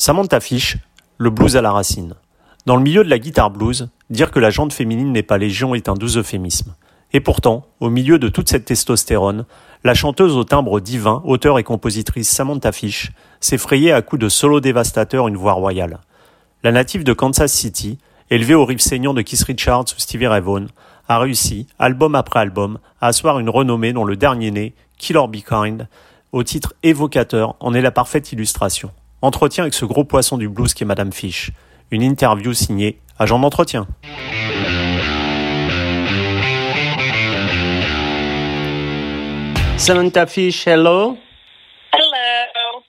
Samantha Fish, le blues à la racine. Dans le milieu de la guitare blues, dire que la jante féminine n'est pas légion est un doux euphémisme. Et pourtant, au milieu de toute cette testostérone, la chanteuse au timbre divin, auteure et compositrice Samantha Fish, s'est frayée à coups de solo dévastateurs une voix royale. La native de Kansas City, élevée au riff saignant de Keith Richards ou Stevie Ray Vaughan, a réussi, album après album, à asseoir une renommée dont le dernier né, Kill or Be Kind, au titre évocateur, en est la parfaite illustration. Entretien avec ce gros poisson du blues qui est Madame Fish. Une interview signée Agent d'entretien. Samantha Fish, hello. Hello.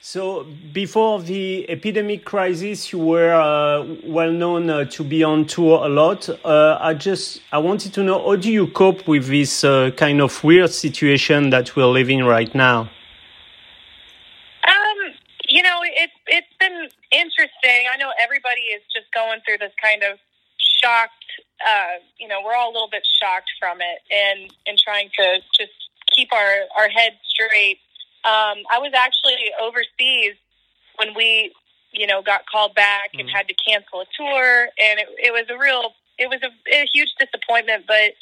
So, before the epidemic crisis, you were uh, well known uh, to be on tour a lot. Uh, I just I wanted to know how do you cope with this uh, kind of weird situation that we're living right now? Going through this kind of shocked. Uh, you know, we're all a little bit shocked from it, and and trying to just keep our our heads straight. Um, I was actually overseas when we, you know, got called back mm-hmm. and had to cancel a tour, and it, it was a real, it was a, a huge disappointment. But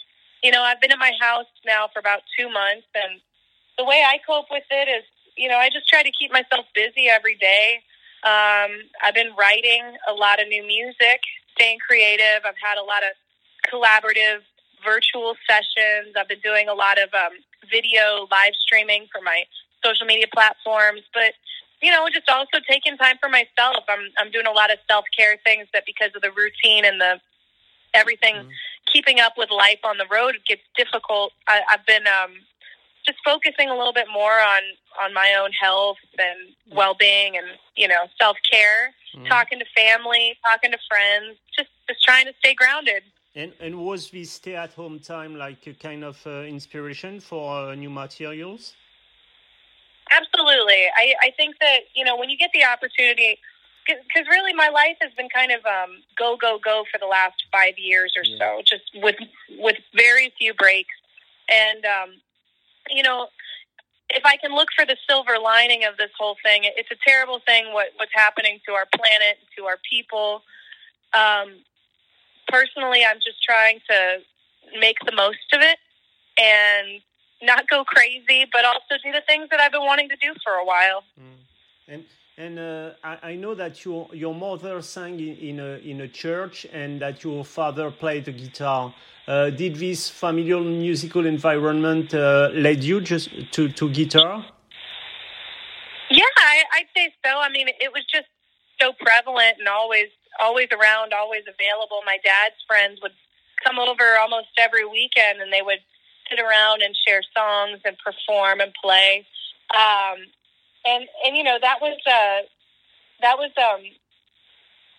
you know, I've been in my house now for about two months, and the way I cope with it is, you know, I just try to keep myself busy every day. Um, I've been writing a lot of new music, staying creative. I've had a lot of collaborative virtual sessions. I've been doing a lot of um, video live streaming for my social media platforms, but you know, just also taking time for myself. I'm I'm doing a lot of self care things that because of the routine and the everything, mm-hmm. keeping up with life on the road gets difficult. I, I've been um, just focusing a little bit more on on my own health and mm. well-being and you know self-care mm. talking to family talking to friends just just trying to stay grounded and and was this stay-at-home time like a kind of uh, inspiration for uh, new materials absolutely i i think that you know when you get the opportunity because really my life has been kind of um, go go go for the last five years or yeah. so just with with very few breaks and um, you know, if I can look for the silver lining of this whole thing, it's a terrible thing what what's happening to our planet, to our people. Um, personally, I'm just trying to make the most of it and not go crazy, but also do the things that I've been wanting to do for a while. Mm. And and uh, I, I, know that your your mother sang in, in, a in a church and that your father played the guitar. Uh, did this familial musical environment uh, led you just to, to guitar? Yeah, I, I'd say so. I mean, it was just so prevalent and always always around, always available. My dad's friends would come over almost every weekend, and they would sit around and share songs and perform and play. Um, and and you know that was uh, that was um,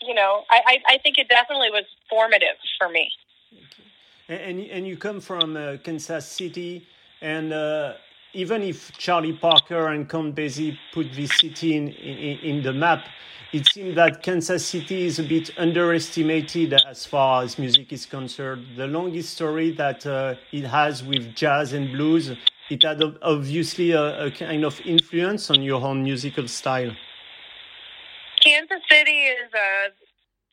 you know I, I I think it definitely was formative for me. And and you come from uh, Kansas City, and uh, even if Charlie Parker and Count Basie put this city in, in, in the map, it seems that Kansas City is a bit underestimated as far as music is concerned. The long history that uh, it has with jazz and blues it had obviously a, a, kind of influence on your own musical style. Kansas City is uh,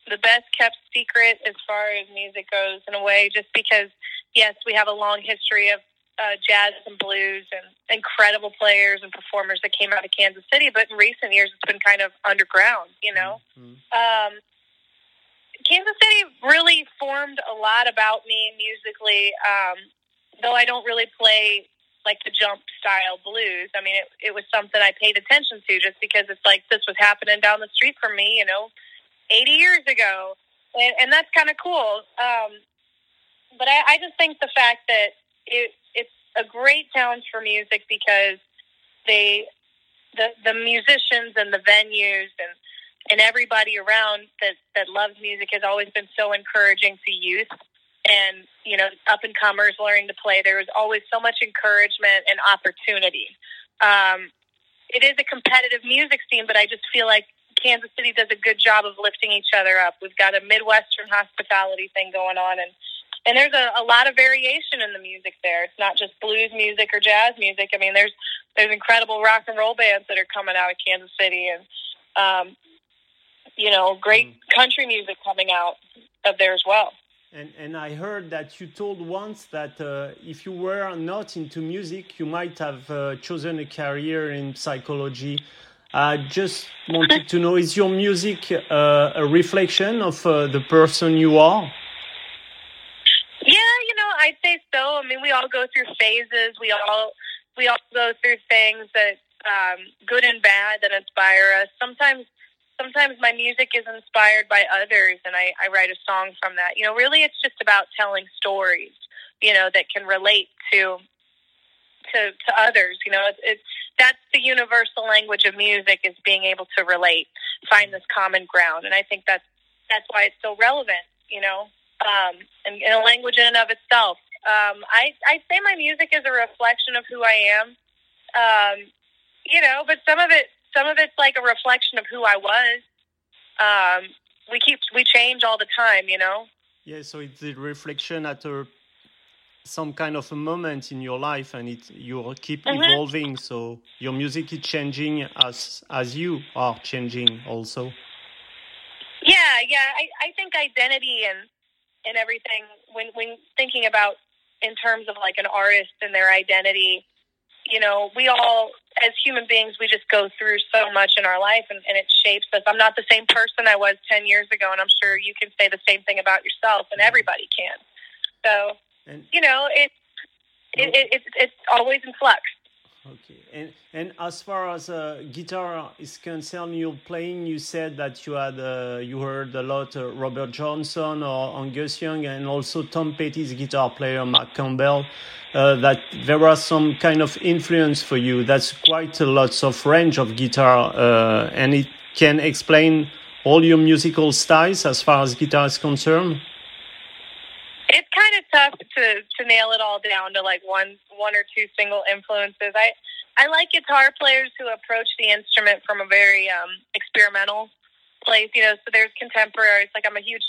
the best kept secret as far as music goes, in a way, just because, yes, we have a long history of uh, jazz and blues and incredible players and performers that came out of Kansas City, but in recent years it's been kind of underground, you know? Mm-hmm. Um, Kansas City really formed a lot about me musically, um, though I don't really play like the jump style blues. I mean, it, it was something I paid attention to just because it's like this was happening down the street from me, you know, 80 years ago. And, and that's kind of cool. Um, but I, I just think the fact that it, it's a great town for music because they, the, the musicians and the venues and, and everybody around that, that loves music has always been so encouraging to youth and you know up and comers learning to play there was always so much encouragement and opportunity um, it is a competitive music scene but i just feel like kansas city does a good job of lifting each other up we've got a midwestern hospitality thing going on and and there's a, a lot of variation in the music there it's not just blues music or jazz music i mean there's there's incredible rock and roll bands that are coming out of kansas city and um, you know, great mm. country music coming out of there as well. And, and I heard that you told once that uh, if you were not into music, you might have uh, chosen a career in psychology. I just wanted to know is your music uh, a reflection of uh, the person you are? Yeah, you know, I'd say so. I mean, we all go through phases. We all we all go through things that um, good and bad that inspire us. Sometimes sometimes my music is inspired by others and I, I write a song from that. You know, really it's just about telling stories, you know, that can relate to to to others. You know, it's, it's that's the universal language of music is being able to relate, find this common ground. And I think that's that's why it's so relevant, you know. Um, and, a language in and of itself. Um, I I say my music is a reflection of who I am. Um, you know, but some of it some of it's like a reflection of who I was. Um, we keep we change all the time, you know. Yeah, so it's a reflection at a some kind of a moment in your life, and it you keep mm-hmm. evolving. So your music is changing as as you are changing also. Yeah, yeah. I, I think identity and and everything when when thinking about in terms of like an artist and their identity you know, we all, as human beings, we just go through so much in our life and, and it shapes us. I'm not the same person I was 10 years ago, and I'm sure you can say the same thing about yourself, and everybody can. So, and, you know, it, it, it, it, it's always in flux. Okay, and and as far as uh, guitar is concerned, you're playing. You said that you had uh, you heard a lot uh, Robert Johnson or Angus Young, and also Tom Petty's guitar player Mark Campbell. Uh, that there was some kind of influence for you. That's quite a lot of range of guitar, uh, and it can explain all your musical styles as far as guitar is concerned it's kind of tough to to nail it all down to like one one or two single influences. I I like guitar players who approach the instrument from a very um, experimental place. You know, so there's contemporaries. Like I'm a huge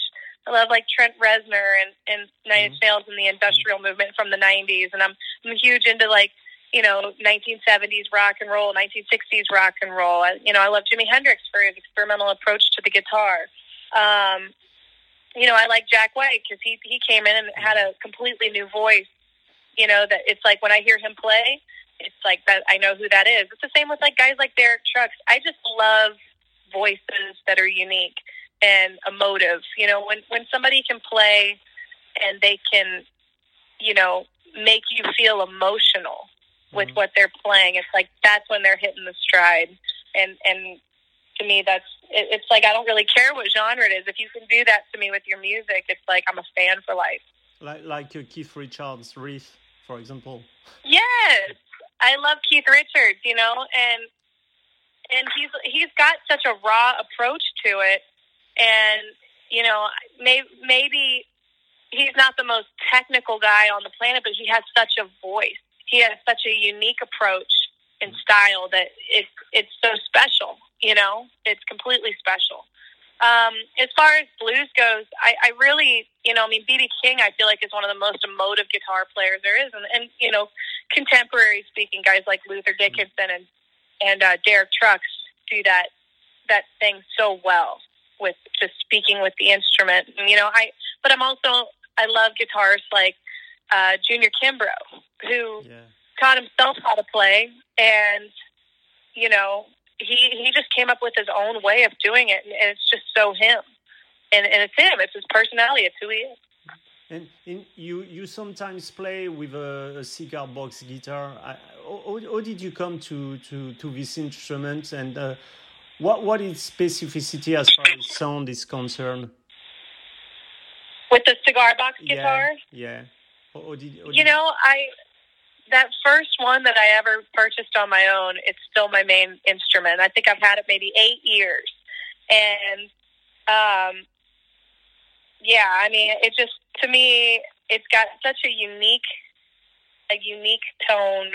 I love like Trent Reznor and and Nine Inch mm-hmm. Nails and the industrial movement from the '90s, and I'm I'm huge into like you know 1970s rock and roll, 1960s rock and roll. I, you know, I love Jimi Hendrix for his experimental approach to the guitar. Um, you know, I like Jack White because he he came in and had a completely new voice. You know, that it's like when I hear him play, it's like that I know who that is. It's the same with like guys like Derek Trucks. I just love voices that are unique and emotive. You know, when when somebody can play and they can, you know, make you feel emotional with mm-hmm. what they're playing, it's like that's when they're hitting the stride. And and to me, that's it, it's like I don't really care what genre it is. If you can do that to me with your music, it's like I'm a fan for life. Like like uh, Keith Richards' riff, for example. Yes, I love Keith Richards. You know, and and he's he's got such a raw approach to it, and you know, may, maybe he's not the most technical guy on the planet, but he has such a voice. He has such a unique approach and style that it's it's so special. You know, it's completely special. Um, as far as blues goes, I, I really, you know, I mean, B.B. King, I feel like is one of the most emotive guitar players there is, and, and you know, contemporary speaking, guys like Luther Dickinson and and uh, Derek Trucks do that that thing so well with just speaking with the instrument. And, you know, I but I'm also I love guitarists like uh, Junior Kimbrough, who yeah. taught himself how to play, and you know, he he just came up with his own way of doing it, and it's just so him. And and it's him. It's his personality. It's who he is. And in, you you sometimes play with a, a cigar box guitar. I, how, how, did you come to, to, to this instrument, and uh, what what is specificity as far as sound is concerned? With the cigar box guitar. Yeah. yeah. How, did, you know, I that first one that I ever purchased on my own, it's still my main instrument. I think I've had it maybe eight years. And um yeah, I mean it just to me it's got such a unique a unique tone.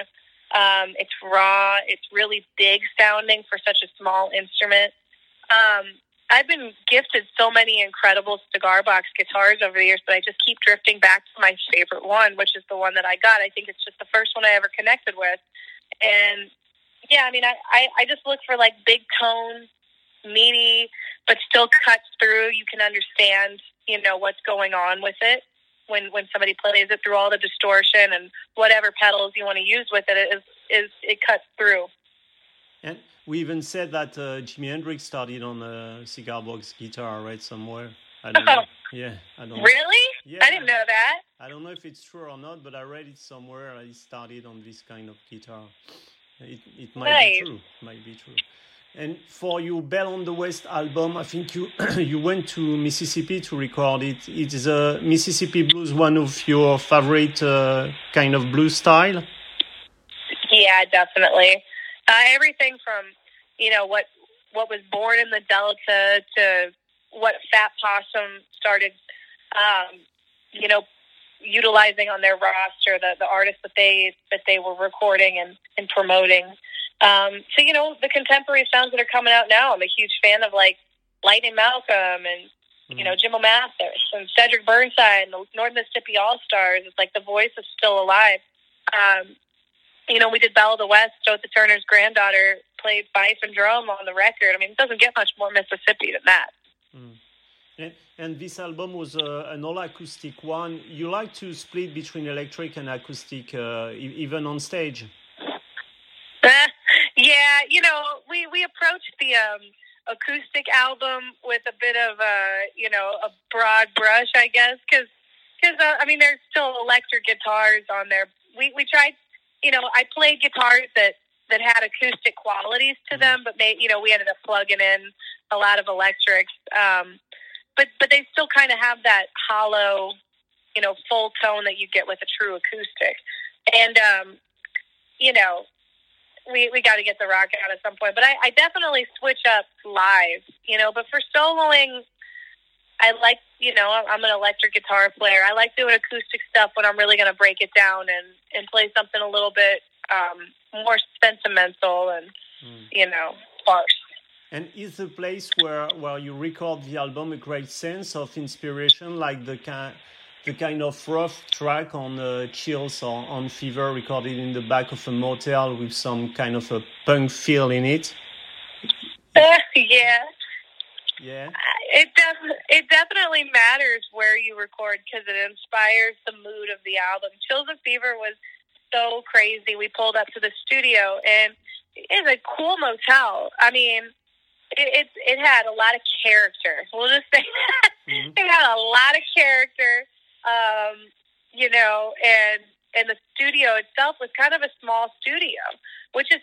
Um, it's raw, it's really big sounding for such a small instrument. Um, I've been gifted so many incredible cigar box guitars over the years, but I just keep drifting back to my favorite one, which is the one that I got. I think it's just the first one I ever connected with. And yeah, I mean, I, I, I just look for like big tone, meaty but still cuts through. You can understand, you know, what's going on with it when when somebody plays it through all the distortion and whatever pedals you want to use with it, it is is it cuts through. And we even said that uh, Jimi Hendrix started on a cigar box guitar, right somewhere. I don't know. Yeah, I don't. Really? Yeah. I didn't know that. I don't know if it's true or not, but I read it somewhere. He started on this kind of guitar. It it might Nice. be true. It might be true. And for your Belle of the West album, I think you you went to Mississippi to record it. It is a Mississippi blues, one of your favorite uh, kind of blues style. Yeah, definitely. Uh, everything from you know what what was born in the Delta to what Fat Possum started, um, you know, utilizing on their roster, the the artists that they that they were recording and and promoting. Um, so you know the contemporary sounds that are coming out now. I'm a huge fan of like Lightning Malcolm and you know Jimbo Mathus and Cedric Burnside and the North Mississippi All Stars. It's like the voice is still alive. Um, you know, we did Belle of the West. Othar Turner's granddaughter played fife and drum on the record. I mean, it doesn't get much more Mississippi than that. And, and this album was uh, an all acoustic one. You like to split between electric and acoustic, uh, e- even on stage. yeah, you know, we we approached the um, acoustic album with a bit of a you know a broad brush, I guess, because uh, I mean there's still electric guitars on there. We we tried, you know, I played guitars that that had acoustic qualities to them, but they, you know, we ended up plugging in a lot of electrics. Um, but but they still kind of have that hollow, you know, full tone that you get with a true acoustic. And um, you know, we we got to get the rock out at some point. But I, I definitely switch up live, you know. But for soloing, I like, you know, I'm, I'm an electric guitar player. I like doing acoustic stuff when I'm really going to break it down and and play something a little bit um, more sentimental and you know sparse. And is the place where, where you record the album a great sense of inspiration, like the kind, the kind of rough track on uh, Chills or on Fever recorded in the back of a motel with some kind of a punk feel in it? yeah, Yeah. it def- it definitely matters where you record because it inspires the mood of the album. Chills of Fever was so crazy. We pulled up to the studio and it's a cool motel. I mean, it, it it had a lot of character. We'll just say that Mhm. it had a lot of character. Um, you know, and and the studio itself was kind of a small studio, which is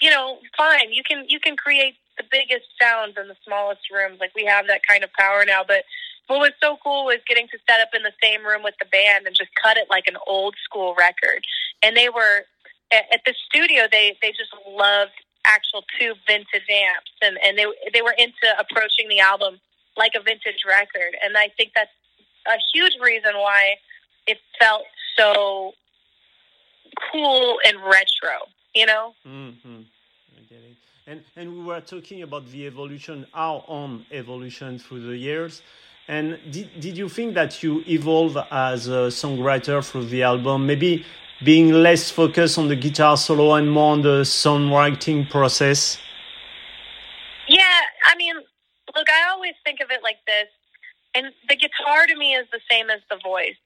you know fine. You can you can create the biggest sounds in the smallest rooms. Like we have that kind of power now. But what was so cool was getting to set up in the same room with the band and just cut it like an old school record. And they were at, the studio. They they just loved actual tube vintage amps, and and they they were into approaching the album like a vintage record. And I think that's a huge reason why it felt so cool and retro. You know. Mm-hmm. I get it. And and we were talking about the evolution, our own evolution through the years. And did, did you think that you evolve as a songwriter through the album? Maybe being less focused on the guitar solo and more on the songwriting process? Yeah, I mean, look, I always think of it like this, and the guitar to me is the same as the voice.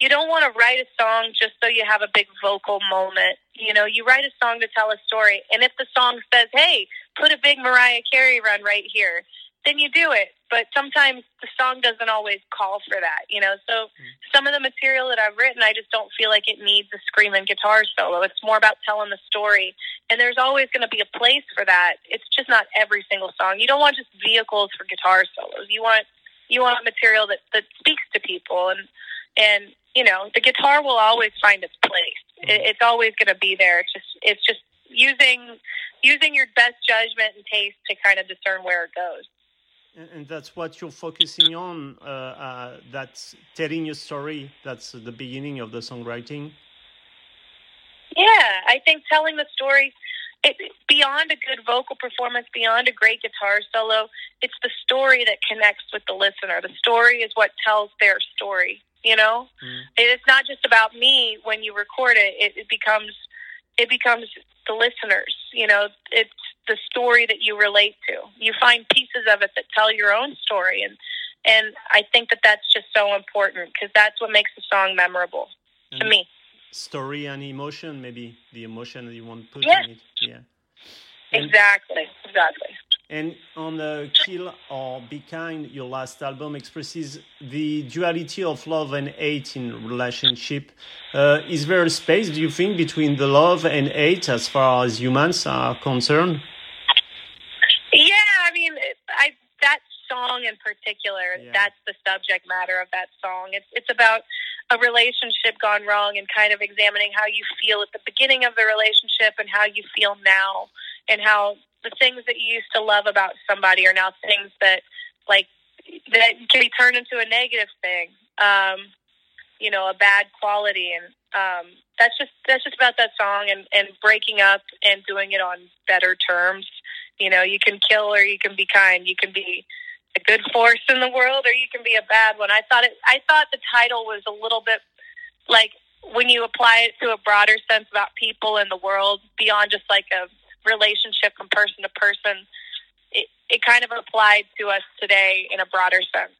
You don't want to write a song just so you have a big vocal moment. You know, you write a song to tell a story, and if the song says, "Hey, put a big Mariah Carey run right here," then you do it. But sometimes the song doesn't always call for that. You know, so mm. some of the material that I've written, I just don't feel like it needs a screaming guitar solo. It's more about telling the story and there's always going to be a place for that. It's just not every single song. You don't want just vehicles for guitar solos. You want you want material that that speaks to people, and and you know the guitar will always find its place. Mm. It, it's always going to be there. It's just it's just using using your best judgment and taste to kind of discern where it goes. And, and that's what you're focusing on. Uh, uh, that's telling your story. That's the beginning of the songwriting. Yeah, I think telling the story it, beyond a good vocal performance, beyond a great guitar solo, it's the story that connects with the listener. The story is what tells their story. You know, Mm. it's not just about me when you record it. It, it becomes it becomes the listeners. You know, it's the story that you relate to. You find pieces of it that tell your own story, and and I think that that's just so important because that's what makes the song memorable mm-hmm. to me. Story and emotion, maybe the emotion that you want to put yes. in it. Yeah. And, exactly. Exactly. And on the Kill or Be Kind, your last album expresses the duality of love and hate in relationship. Uh, is there a space, do you think, between the love and hate as far as humans are concerned? Yeah, I mean, I that song in particular, yeah. that's the subject matter of that song. It's it's about a relationship gone wrong and kind of examining how you feel at the beginning of the relationship and how you feel now and how the things that you used to love about somebody are now things that like that can be turned into a negative thing um you know a bad quality and um that's just that's just about that song and and breaking up and doing it on better terms you know you can kill or you can be kind you can be a good force in the world or you can be a bad one i thought it i thought the title was a little bit like when you apply it to a broader sense about people in the world beyond just like a relationship from person to person, it, it kind of applied to us today in a broader sense.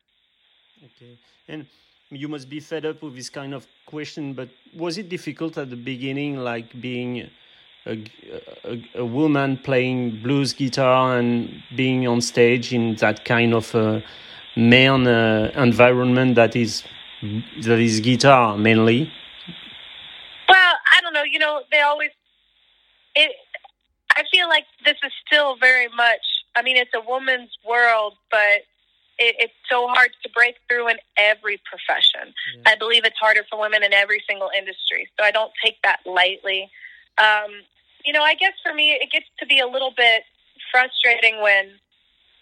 Okay. And you must be fed up with this kind of question, but was it difficult at the beginning, like being a, a, a woman playing blues guitar and being on stage in that kind of uh, man uh, environment that is that is guitar mainly? Well, I don't know. You know, they always it I feel like this is still very much. I mean, it's a woman's world, but it, it's so hard to break through in every profession. Yeah. I believe it's harder for women in every single industry, so I don't take that lightly. Um, you know, I guess for me, it gets to be a little bit frustrating when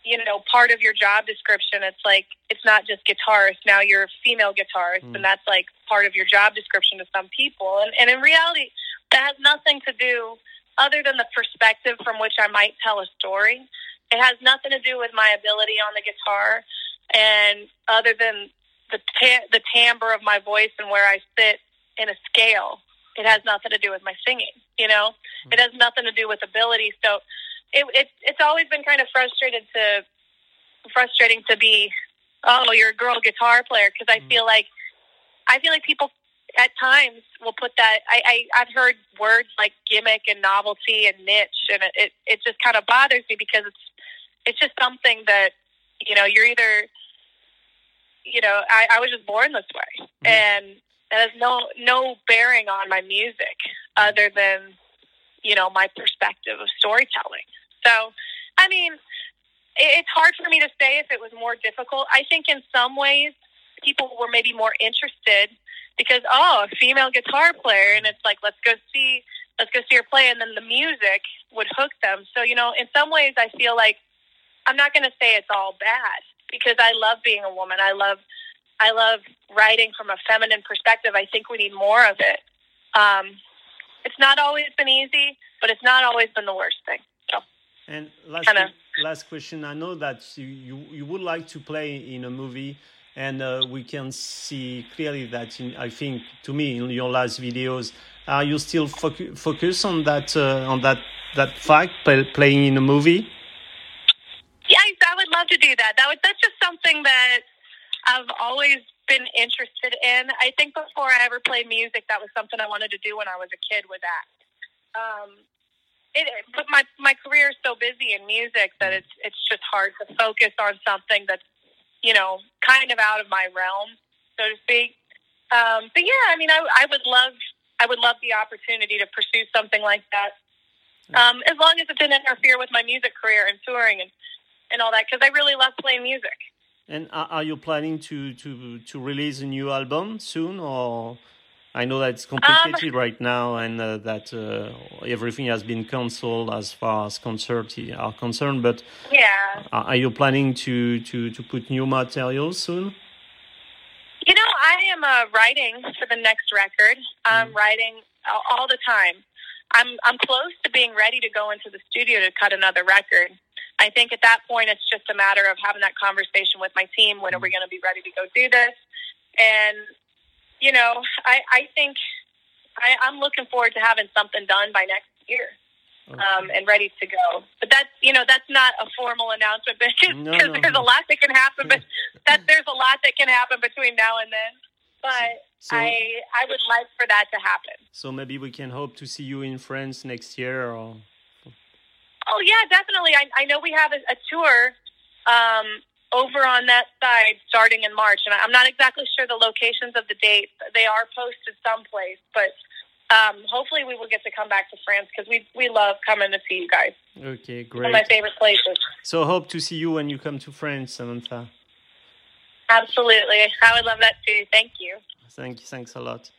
you know part of your job description it's like it's not just guitarist now you're a female guitarist mm. and that's like part of your job description to some people and, and in reality that has nothing to do other than the perspective from which I might tell a story. It has nothing to do with my ability on the guitar, and other than the ta- the timbre of my voice and where I sit in a scale, it has nothing to do with my singing. You know, it has nothing to do with ability. So, it, it it's always been kind of frustrated to frustrating to be, oh, you're a girl guitar player because I mm-hmm. feel like I feel like people at times will put that. I, I I've heard words like gimmick and novelty and niche, and it it, it just kind of bothers me because it's it's just something that you know you're either you know I, I was just born this way, mm-hmm. and it has no no bearing on my music other than you know my perspective of storytelling. So, I mean, it's hard for me to say if it was more difficult. I think in some ways people were maybe more interested because oh, a female guitar player, and it's like let's go see let's go see her play, and then the music would hook them. So you know, in some ways, I feel like I'm not going to say it's all bad because I love being a woman. I love I love writing from a feminine perspective. I think we need more of it. Um, it's not always been easy, but it's not always been the worst thing. So, and last, kinda. last question. I know that you, you, you would like to play in a movie and uh, we can see clearly that in, I think to me in your last videos, are you still focu- focused on that uh, on that that fact play, playing in a movie? Yes, I would love to do that. That was that's just something that I've always been interested in. I think before I ever played music, that was something I wanted to do when I was a kid. With that, um, it, but my my career is so busy in music that it's it's just hard to focus on something that's you know, kind of out of my realm, so to speak. Um, but yeah, I mean, I, I would love, I would love the opportunity to pursue something like that, um, as long as it didn't interfere with my music career and touring and, and all that, because I really love playing music. And are you planning to, to, to release a new album soon, or I know that it's complicated um, right now, and uh, that uh, everything has been cancelled as far as concerts are concerned. But yeah, are you planning to to to put new material soon? You know, I am uh, writing for the next record. I'm mm. writing all the time. I'm I'm close to being ready to go into the studio to cut another record. I think at that point, it's just a matter of having that conversation with my team. When are we mm. going to be ready to go do this? And you know, I, I think I, I'm looking forward to having something done by next year. um, and ready to go. But that's you know that's not a formal announcement because No, no. there's a lot that can happen. But that there's a lot that can happen between now and then. But So, I I would like for that to happen. so maybe we can hope to see you in France next year. Or Oh yeah, definitely. I, I know we have a, a tour um, over on that side starting in March, and I'm not exactly sure the locations of the dates. They are posted someplace, but um, hopefully we will get to come back to France because we we love coming to see you guys. okay, great. One of my favorite places. So hope to see you when you come to France, Samantha. Absolutely, I would love that too. Thank you. Thank you. Thanks a lot.